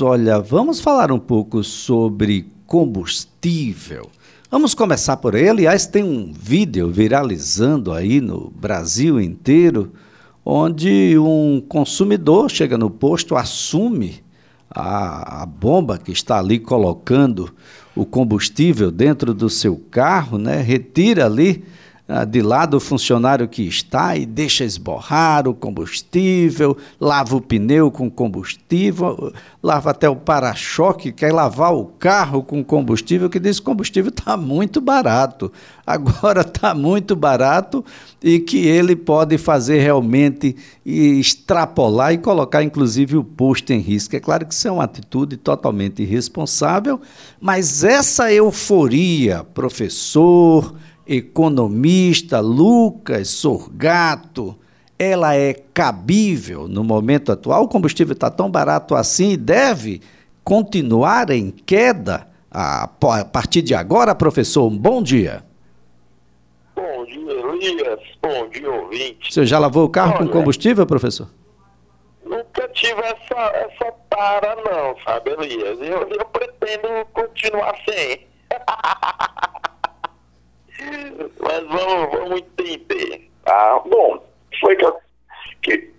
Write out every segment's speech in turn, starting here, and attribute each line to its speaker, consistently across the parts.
Speaker 1: Olha, vamos falar um pouco sobre combustível. Vamos começar por ele. Aliás, tem um vídeo viralizando aí no Brasil inteiro, onde um consumidor chega no posto, assume a, a bomba que está ali colocando o combustível dentro do seu carro, né? Retira ali de lado o funcionário que está e deixa esborrar o combustível, lava o pneu com combustível, lava até o para-choque, quer lavar o carro com combustível, que diz que o combustível está muito barato. Agora está muito barato e que ele pode fazer realmente extrapolar e colocar inclusive o posto em risco. É claro que isso é uma atitude totalmente irresponsável, mas essa euforia, professor, economista Lucas Sorgato, ela é cabível no momento atual? O combustível está tão barato assim e deve continuar em queda a, partir de agora, professor? Um bom dia.
Speaker 2: Bom dia, Elias. Bom dia, ouvinte.
Speaker 1: Você já lavou o carro Olha, com combustível, professor?
Speaker 2: Nunca tive essa, essa para, não, sabe, Elias? Eu, eu pretendo continuar sem. Mas vamos, vamos entender. Tá? Bom, foi que, que,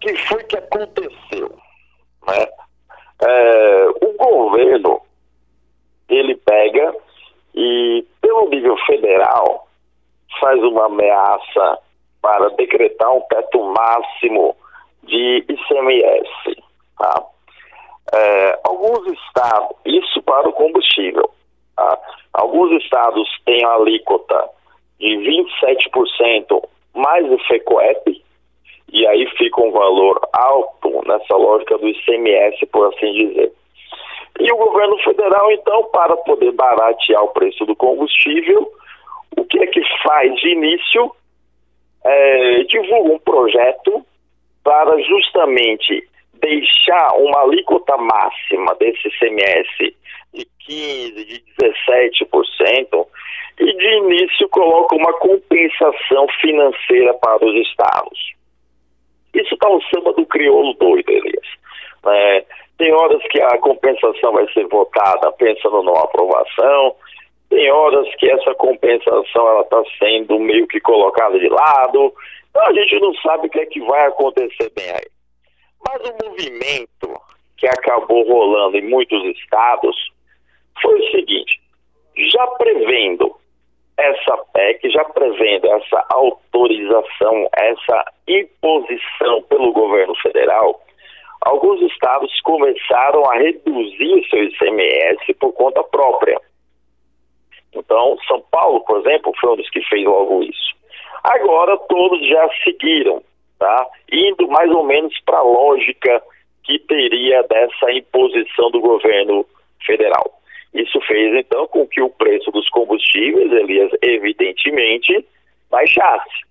Speaker 2: que foi que aconteceu? Né? É, o governo, ele pega e, pelo nível federal, faz uma ameaça para decretar um teto máximo de ICMS. Tá? É, alguns estados, isso para o combustível, Tá? Alguns estados têm a alíquota de 27% mais o FECOEP, e aí fica um valor alto nessa lógica do ICMS, por assim dizer. E o governo federal, então, para poder baratear o preço do combustível, o que é que faz de início? É, divulga um projeto para justamente deixar uma alíquota máxima desse ICMS de 15%, de 17%, e de início coloca uma compensação financeira para os estados. Isso está o samba do crioulo doido, Elias. É, tem horas que a compensação vai ser votada pensando numa aprovação, tem horas que essa compensação está sendo meio que colocada de lado, então a gente não sabe o que é que vai acontecer bem aí. Mas o movimento que acabou rolando em muitos estados foi o seguinte: já prevendo essa PEC, já prevendo essa autorização, essa imposição pelo governo federal, alguns estados começaram a reduzir seu ICMS por conta própria. Então, São Paulo, por exemplo, foi um dos que fez logo isso. Agora todos já seguiram, tá? Indo mais ou menos para a lógica que teria dessa imposição do governo federal. Isso fez, então, com que o preço dos combustíveis, Elias, evidentemente, baixasse.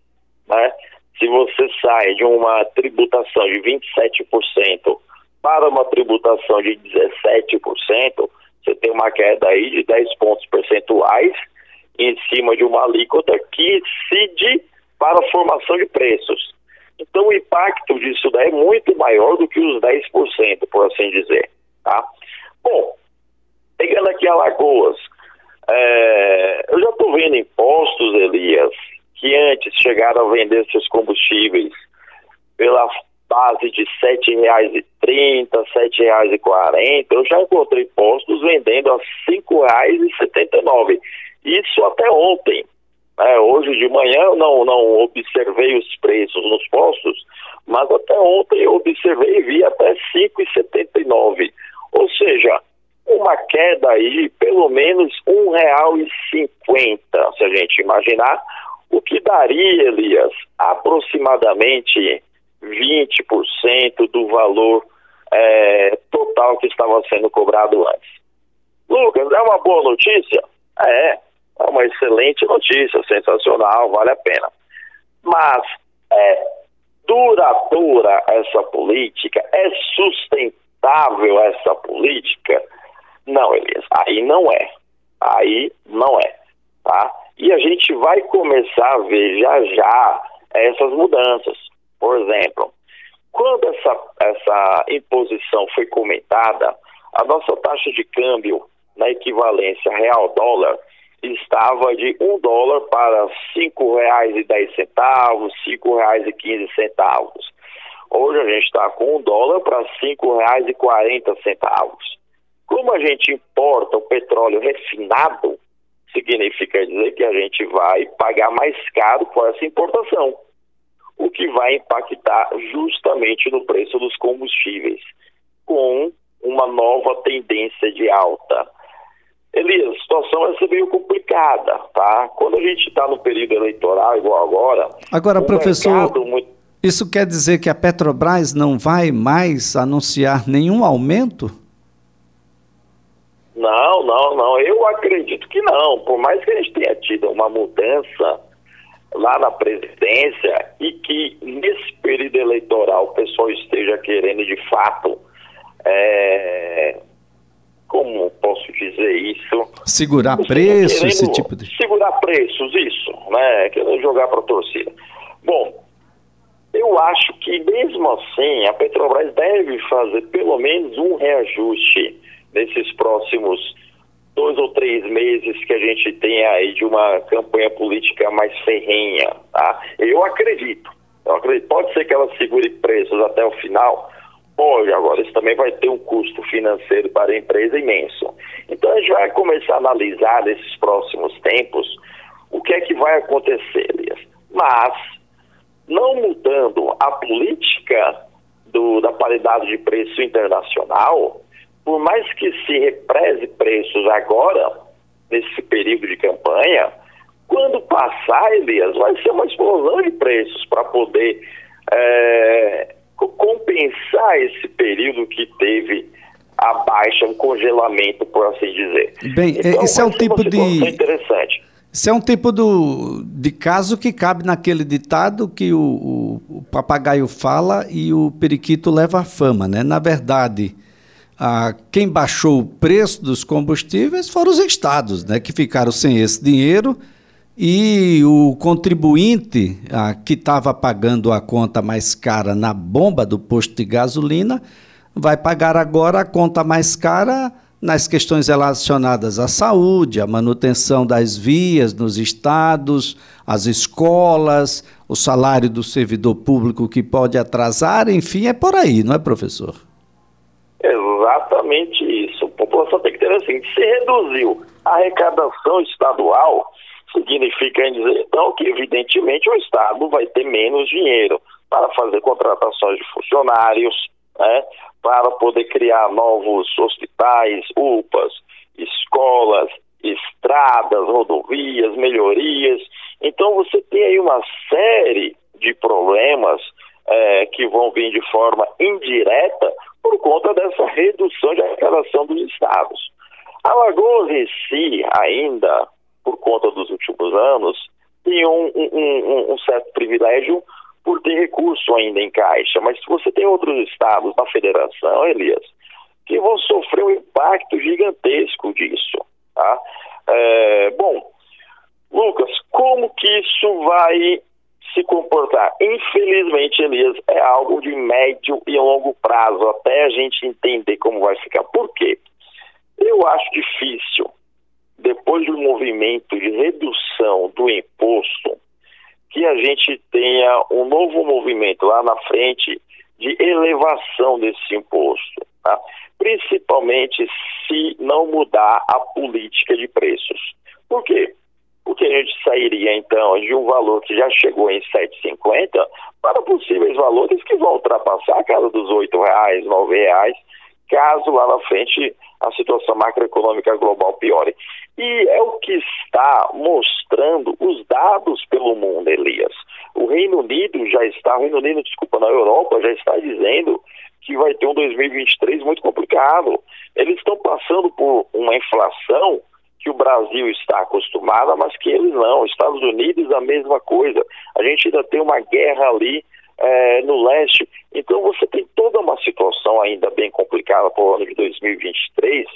Speaker 2: Né? Se você sai de uma tributação de 27% para uma tributação de 17%, você tem uma queda aí de 10 pontos percentuais em cima de uma alíquota que incide para a formação de preços. Então, o impacto disso daí é muito maior do que os 10%, por assim dizer. Tá? Bom, Pegando aqui Alagoas, é, eu já estou vendo impostos, Elias, que antes chegaram a vender seus combustíveis pela base de R$ 7,30, R$ 7,40. Eu já encontrei postos vendendo a R$ 5,79. Isso até ontem. É, hoje de manhã eu não, não observei os preços nos postos, mas até ontem eu observei e vi até R$ 5,79. Uma queda aí pelo menos e cinquenta, se a gente imaginar, o que daria, Elias, aproximadamente 20% do valor é, total que estava sendo cobrado antes. Lucas, é uma boa notícia? É, é uma excelente notícia, sensacional, vale a pena. Mas é duradoura essa política? É sustentável essa política? Não, Elias, aí não é. Aí não é, tá? E a gente vai começar a ver já já essas mudanças. Por exemplo, quando essa, essa imposição foi comentada, a nossa taxa de câmbio na equivalência real-dólar estava de um dólar para cinco reais e dez centavos, cinco reais e quinze centavos. Hoje a gente está com um dólar para cinco reais e quarenta centavos. Como a gente importa o petróleo refinado, significa dizer que a gente vai pagar mais caro por essa importação, o que vai impactar justamente no preço dos combustíveis, com uma nova tendência de alta. Elias, a situação vai ser meio complicada, tá? Quando a gente está no período eleitoral, igual agora.
Speaker 1: Agora, professor, muito... isso quer dizer que a Petrobras não vai mais anunciar nenhum aumento?
Speaker 2: Não, não, não. Eu acredito que não. Por mais que a gente tenha tido uma mudança lá na presidência e que nesse período eleitoral o pessoal esteja querendo de fato é, como posso dizer isso?
Speaker 1: Segurar preços, esse tipo de.
Speaker 2: Segurar preços, isso, né? Querendo jogar para a torcida. Bom, eu acho que mesmo assim a Petrobras deve fazer pelo menos um reajuste nesses próximos dois ou três meses que a gente tem aí de uma campanha política mais ferrenha, tá? Eu acredito. Eu acredito. Pode ser que ela segure preços até o final, Pode, agora isso também vai ter um custo financeiro para a empresa imenso. Então a gente vai começar a analisar nesses próximos tempos o que é que vai acontecer, Elias. Mas, não mudando a política do, da paridade de preço internacional, por mais que se represe preços agora, nesse período de campanha, quando passar, Elias, vai ser uma explosão de preços para poder é, compensar esse período que teve a baixa, um congelamento, por assim dizer.
Speaker 1: Bem, então, esse é um tipo de interessante. Isso é um tipo do, de caso que cabe naquele ditado que o, o, o papagaio fala e o periquito leva a fama, né? Na verdade, a, quem baixou o preço dos combustíveis foram os estados, né? Que ficaram sem esse dinheiro e o contribuinte ah, que estava pagando a conta mais cara na bomba do posto de gasolina vai pagar agora a conta mais cara nas questões relacionadas à saúde, à manutenção das vias nos estados, as escolas, o salário do servidor público que pode atrasar, enfim, é por aí, não é, professor?
Speaker 2: Exatamente isso. A população tem que ter assim, se reduziu a arrecadação estadual, Significa dizer, então, que evidentemente o Estado vai ter menos dinheiro para fazer contratações de funcionários, né, para poder criar novos hospitais, UPAs, escolas, estradas, rodovias, melhorias. Então você tem aí uma série de problemas é, que vão vir de forma indireta por conta dessa redução de arrecadação dos estados. Alagoas em si ainda por conta dos últimos anos, tem um, um, um, certo privilégio por ter recurso ainda em caixa. Mas você tem outros estados da federação, Elias, que vão sofrer um impacto gigantesco disso. Tá? É, bom, Lucas, como que isso vai se comportar? Infelizmente, Elias, é algo de médio e longo prazo, até a gente entender como vai ficar. Por quê? Eu acho difícil depois do movimento de redução do imposto, que a gente tenha um novo movimento lá na frente de elevação desse imposto, tá? principalmente se não mudar a política de preços. Por quê? Porque a gente sairia então de um valor que já chegou em 7,50 para possíveis valores que vão ultrapassar a casa dos R$ reais, R$ reais, caso lá na frente a situação macroeconômica global piore. E é o que está mostrando os dados pelo mundo, Elias. O Reino Unido já está, o Reino Unido, desculpa, na Europa já está dizendo que vai ter um 2023 muito complicado. Eles estão passando por uma inflação que o Brasil está acostumado, mas que eles não. Estados Unidos a mesma coisa. A gente ainda tem uma guerra ali é, no leste. Então você tem toda uma situação ainda bem complicada para o ano de 2023,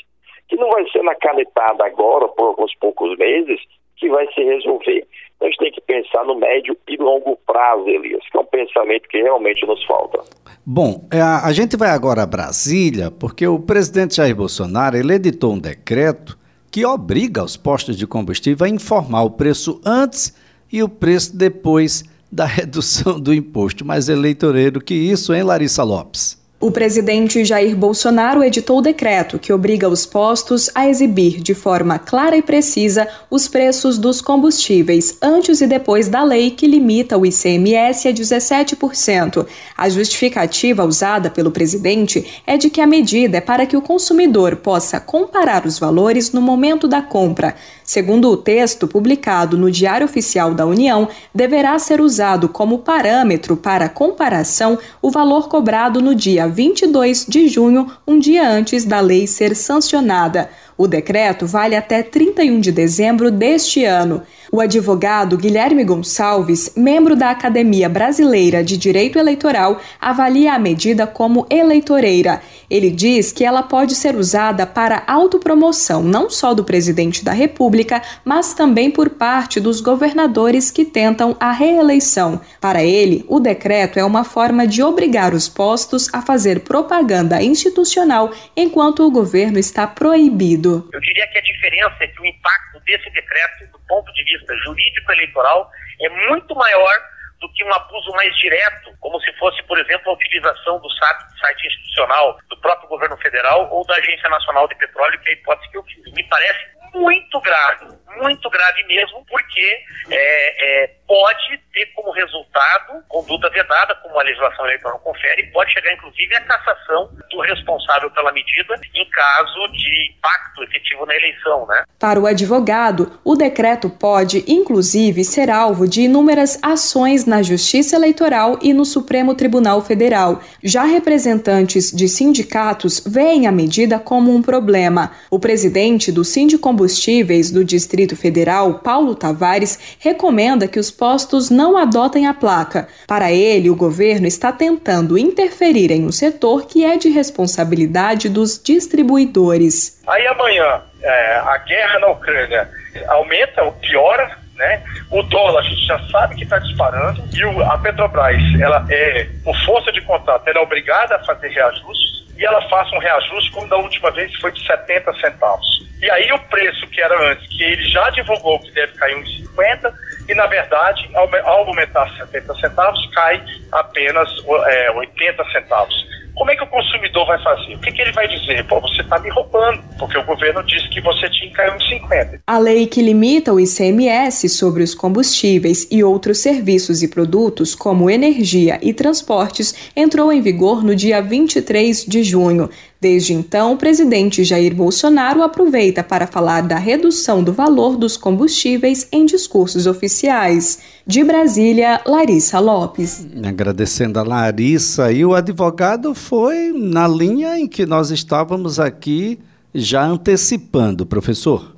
Speaker 2: que não vai ser na canetada agora por alguns poucos meses, que vai se resolver. Então, a gente tem que pensar no médio e longo prazo, Elias, que é um pensamento que realmente nos falta.
Speaker 1: Bom, é, a, gente vai agora a Brasília, porque o presidente Jair Bolsonaro ele editou um decreto que obriga os postos de combustível a informar o preço antes e o preço depois da redução do imposto. Mais eleitoreiro que isso, hein, Larissa Lopes?
Speaker 3: O presidente Jair Bolsonaro editou o decreto que obriga os postos a exibir de forma clara e precisa os preços dos combustíveis antes e depois da lei que limita o ICMS a 17%. A justificativa usada pelo presidente é de que a medida é para que o consumidor possa comparar os valores no momento da compra. Segundo o texto publicado no Diário Oficial da União, deverá ser usado como parâmetro para comparação o valor cobrado no dia 22 de junho, um dia antes da lei ser sancionada. O decreto vale até 31 de dezembro deste ano. O advogado Guilherme Gonçalves, membro da Academia Brasileira de Direito Eleitoral, avalia a medida como eleitoreira. Ele diz que ela pode ser usada para autopromoção não só do presidente da República, mas também por parte dos governadores que tentam a reeleição. Para ele, o decreto é uma forma de obrigar os postos a fazer propaganda institucional enquanto o governo está proibido.
Speaker 4: Eu diria que a diferença é que o impacto desse decreto ponto de vista jurídico eleitoral é muito maior do que um abuso mais direto, como se fosse, por exemplo, a utilização do site institucional do próprio governo federal ou da Agência Nacional de Petróleo, que é a hipótese que eu fiz. Me parece muito grave, muito grave mesmo, porque é, é, pode ter como resultado conduta vedada, como a legislação eleitoral confere, pode chegar inclusive à cassação do responsável pela medida em caso de impacto efetivo na eleição, né?
Speaker 3: Para o advogado, o decreto pode, inclusive, ser alvo de inúmeras ações na Justiça Eleitoral e no Supremo Tribunal Federal. Já representantes de sindicatos veem a medida como um problema. O presidente do Sindicombustíveis do Distrito Federal, Paulo Tavares, recomenda que os postos não adotem a placa. Para ele, o governo está tentando interferir em um setor que é de responsabilidade dos distribuidores.
Speaker 4: Aí amanhã, é, a guerra na Ucrânia aumenta ou piora, né? O dólar a gente já sabe que está disparando e o, a Petrobras, ela é, por força de contrato, ela é obrigada a fazer reajustes e ela faça um reajuste como da última vez foi de 70 centavos. E aí o preço que era antes, que ele já divulgou que deve cair uns 50, e na verdade, ao, aumentar 70 centavos, cai apenas é, 80 centavos. Como é que o consumidor vai fazer? O que, que ele vai dizer? Pô, você está me roubando, porque o governo disse que você tinha que cair uns 50.
Speaker 3: A lei que limita o ICMS sobre os combustíveis e outros serviços e produtos, como energia e transportes, entrou em vigor no dia 23 de junho. Desde então, o presidente Jair Bolsonaro aproveita para falar da redução do valor dos combustíveis em discursos oficiais. De Brasília, Larissa Lopes.
Speaker 1: Agradecendo a Larissa, e o advogado foi na linha em que nós estávamos aqui já antecipando, professor.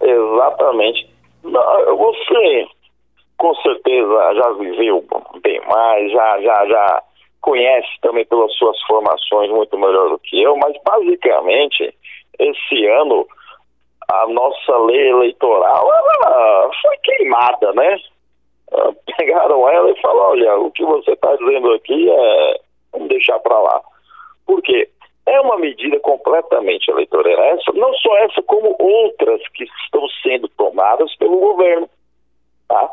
Speaker 2: Exatamente. Você, com certeza, já viveu bem mais, já, já, já conhece também pelas suas formações muito melhor do que eu, mas basicamente esse ano a nossa lei eleitoral ela foi queimada, né? Ah, pegaram ela e falaram, olha, o que você está dizendo aqui é vamos deixar para lá. Por quê? É uma medida completamente eleitoreira. Essa, não só essa, como outras que estão sendo tomadas pelo governo. Tá?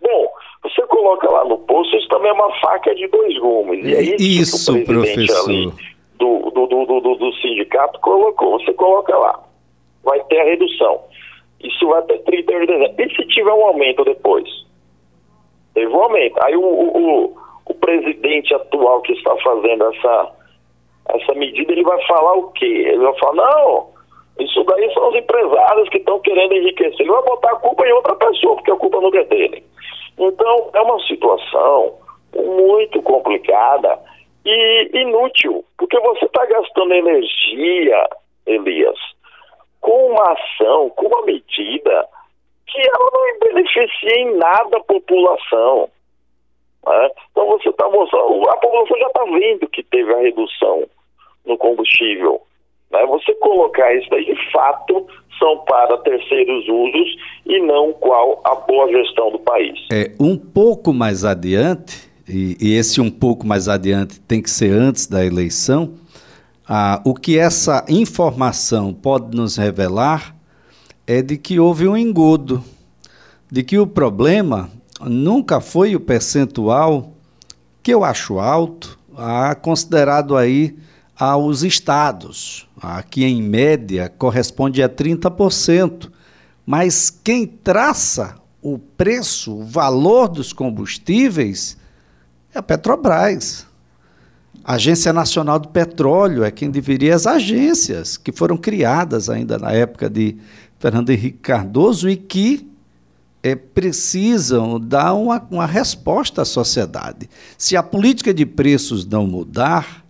Speaker 2: Bom, você coloca lá no posto, isso também é uma faca de dois gumes. E é
Speaker 1: isso, isso que o presidente professor. ali
Speaker 2: do, do, do, do, do sindicato colocou. Você coloca lá, vai ter a redução. Isso vai até 31 de dezembro. E se tiver um aumento depois? Teve um aumento. Aí o, o, o presidente atual que está fazendo essa, essa medida, ele vai falar o quê? Ele vai falar, não, isso daí são os empresários que estão querendo enriquecer. Ele vai botar a culpa em outra pessoa, porque a culpa não é dele. Então, é uma situação muito complicada e inútil, porque você está gastando energia, Elias, com uma ação, com uma medida que ela não beneficia em nada a população. Né? Então você está mostrando, a população já está vendo que teve a redução no combustível. Né? Você colocar isso aí, de fato, são para terceiros usos e não qual a boa gestão do país.
Speaker 1: É, um pouco mais adiante, e, e esse um pouco mais adiante tem que ser antes da eleição, ah, o que essa informação pode nos revelar é de que houve um engodo, de que o problema nunca foi o percentual que eu acho alto, ah, considerado aí aos estados, que em média corresponde a 30%. Mas quem traça o preço, o valor dos combustíveis é a Petrobras. A Agência Nacional do Petróleo é quem deveria as agências que foram criadas ainda na época de Fernando Henrique Cardoso e que é, precisam dar uma, uma resposta à sociedade. Se a política de preços não mudar,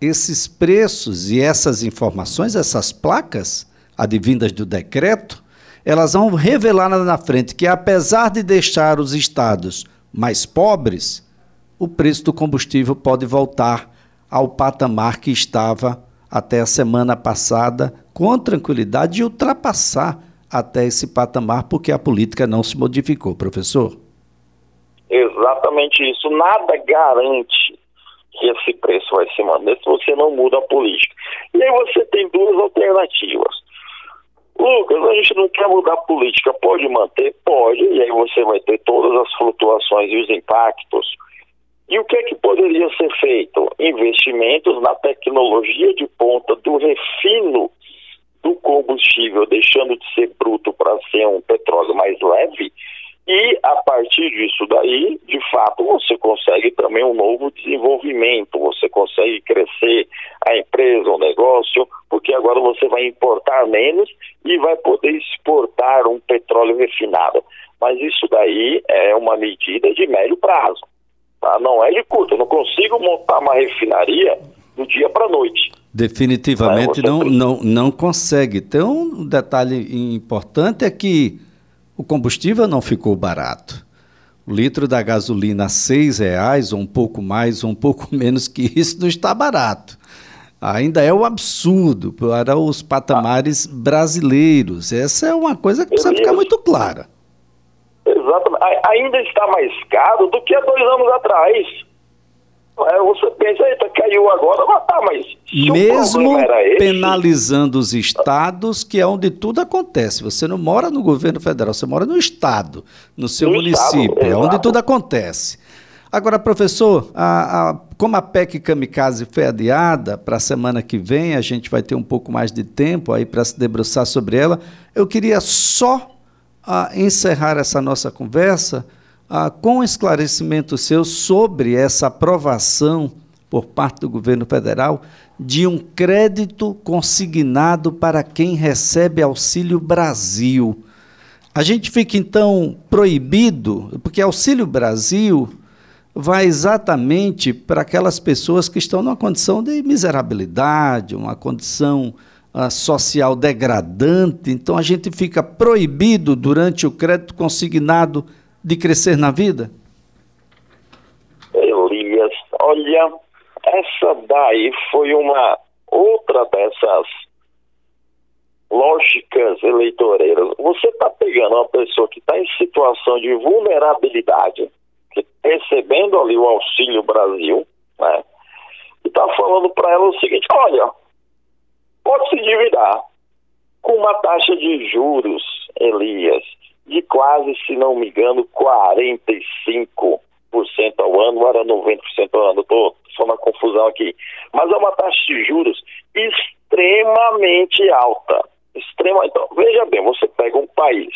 Speaker 1: esses preços e essas informações, essas placas advindas do decreto, elas vão revelar na frente que, apesar de deixar os estados mais pobres, o preço do combustível pode voltar ao patamar que estava até a semana passada, com tranquilidade, e ultrapassar até esse patamar, porque a política não se modificou, professor.
Speaker 2: Exatamente isso. Nada garante que esse preço vai se manter se você não muda a política. E aí você tem duas alternativas. Lucas, a gente não quer mudar a política, pode manter? Pode, e aí você vai ter todas as flutuações e os impactos. E o que é que poderia ser feito? Investimentos na tecnologia de ponta do refino do combustível, deixando de ser bruto para ser um petróleo mais leve, e a partir disso daí, de fato, você consegue também um novo desenvolvimento, você consegue crescer a empresa, o negócio, porque agora você vai importar menos e vai poder exportar um petróleo refinado. Mas isso daí é uma medida de médio prazo, tá? não é de curto. Eu não consigo montar uma refinaria do dia para a noite.
Speaker 1: Definitivamente não, não, não consegue. Então, um detalhe importante é que o combustível não ficou barato. O litro da gasolina a seis reais, ou um pouco mais, ou um pouco menos que isso, não está barato. Ainda é um absurdo para os patamares brasileiros. Essa é uma coisa que precisa ficar muito clara.
Speaker 2: Exatamente. Ainda está mais caro do que há dois anos atrás. É, você pensa, eita, caiu agora, mas tá, mas.
Speaker 1: Mesmo penalizando os estados, que é onde tudo acontece. Você não mora no governo federal, você mora no estado, no seu no município, estado, é onde tudo acontece. Agora, professor, a, a, como a PEC Kamikaze foi adiada para a semana que vem, a gente vai ter um pouco mais de tempo aí para se debruçar sobre ela. Eu queria só a, ah, encerrar essa nossa conversa ah, com esclarecimento seu sobre essa aprovação por parte do governo federal de um crédito consignado para quem recebe Auxílio Brasil. A gente fica então proibido, porque Auxílio Brasil vai exatamente para aquelas pessoas que estão numa condição de miserabilidade, uma condição uh, social degradante. Então a gente fica proibido durante o crédito consignado de crescer na vida?
Speaker 2: Elias, olha, essa daí foi uma outra dessas lógicas eleitoreiras. Você está pegando uma pessoa que está em situação de vulnerabilidade, tá recebendo ali o Auxílio Brasil, né? E está falando para ela o seguinte: olha, pode se endividar com uma taxa de juros, Elias, de quase, se não me engano, 45% ao ano, era 90% ao ano, estou só na confusão aqui. Mas é uma taxa de juros extremamente alta. Extrema, então, veja bem, você pega um país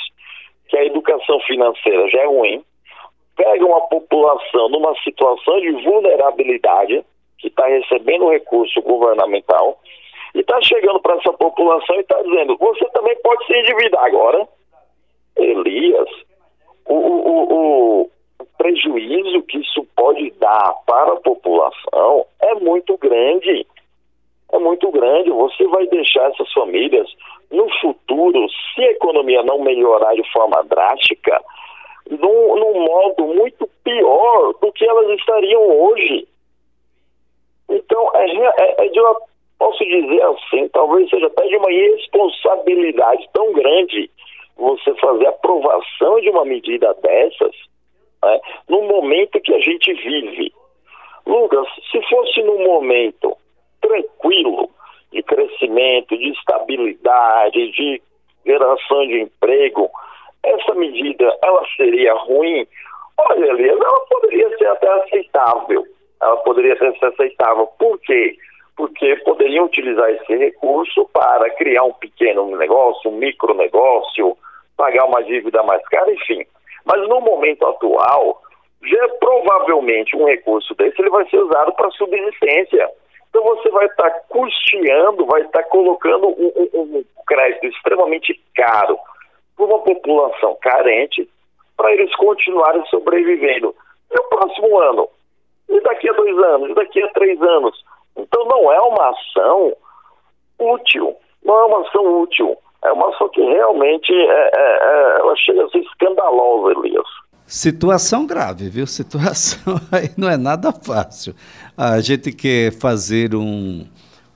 Speaker 2: que a educação financeira já é ruim, pega uma população numa situação de vulnerabilidade, que está recebendo recurso governamental, e está chegando para essa população e está dizendo: você também pode se endividar agora, Elias, o, o, o, prejuízo que isso pode dar para a população é muito grande. É muito grande. Você vai deixar essas famílias no futuro, se a economia não melhorar de forma drástica, num, num modo muito pior do que elas estariam hoje. Então, é, é, é de uma posso dizer assim, talvez seja até de uma irresponsabilidade tão grande você fazer aprovação de uma medida dessas, né, no momento que a gente vive. Lucas, se fosse num momento tranquilo, de crescimento, de estabilidade, de geração de emprego, essa medida ela seria ruim? Olha, Elias, ela poderia ser até aceitável. Ela poderia ser aceitável. Por quê? Poderiam utilizar esse recurso para criar um pequeno negócio, um micro negócio, pagar uma dívida mais cara, enfim. Mas no momento atual, já provavelmente um recurso desse ele vai ser usado para subsistência. Então você vai estar tá custeando, vai estar tá colocando um, um, um crédito extremamente caro para uma população carente para eles continuarem sobrevivendo. E o próximo ano? E daqui a dois anos? E daqui a três anos? Então não é uma ação útil, não é uma ação útil. É uma ação que realmente é, é, é, ela chega a ser escandalosa, Elias.
Speaker 1: Situação grave, viu? Situação aí não é nada fácil. A gente quer fazer um,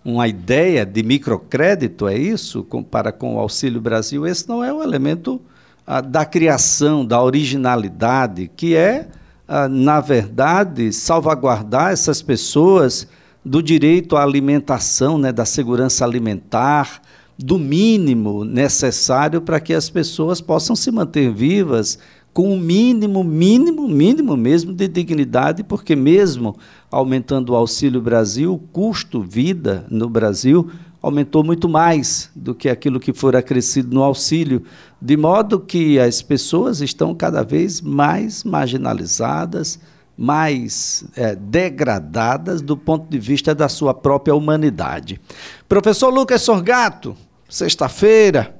Speaker 1: uma ideia de microcrédito, é isso? Com, para com o Auxílio Brasil, esse não é o elemento ah, da criação, da originalidade, que é, ah, na verdade, salvaguardar essas pessoas do direito à alimentação, né, da segurança alimentar, do mínimo necessário para que as pessoas possam se manter vivas com o mínimo, mínimo, mínimo mesmo de dignidade, porque mesmo aumentando o Auxílio Brasil, o custo vida no Brasil aumentou muito mais do que aquilo que for acrescido no auxílio, de modo que as pessoas estão cada vez mais marginalizadas, mais é, degradadas do ponto de vista da sua própria humanidade. Professor Lucas Sorgato, Sexta-feira,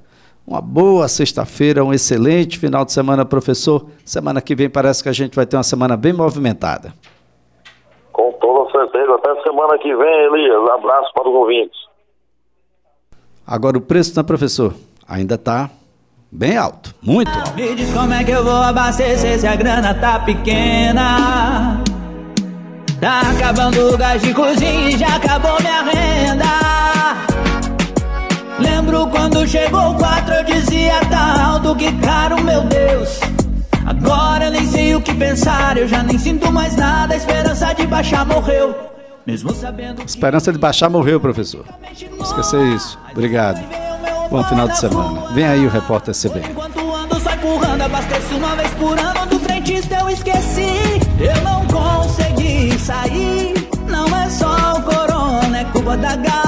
Speaker 1: uma boa sexta-feira, um excelente final de semana, professor. Semana que vem parece que a gente vai ter uma semana bem movimentada.
Speaker 2: Com toda certeza. Até semana que vem, Elias. Abraço para os ouvintes.
Speaker 1: Agora o preço, né, professor? Ainda está bem alto, muito alto.
Speaker 5: Me diz como é que eu vou abastecer se a grana tá pequena. Tá acabando o gás de cozinha e já acabou minha renda. Lembro quando chegou o 4 eu dizia tá alto que caro, meu Deus. Agora eu nem sei o que pensar, eu já nem sinto mais nada, a esperança de baixar morreu. Mesmo sabendo.
Speaker 1: Esperança de baixar morreu, professor. Esquecer isso. Obrigado. Bom final de semana. Vem aí o repórter CBN.
Speaker 5: Enquanto ando só empurrando, abasteço uma vez por ano. Do frentista eu esqueci. Eu não consegui sair. Não é só o corona, é culpa da gata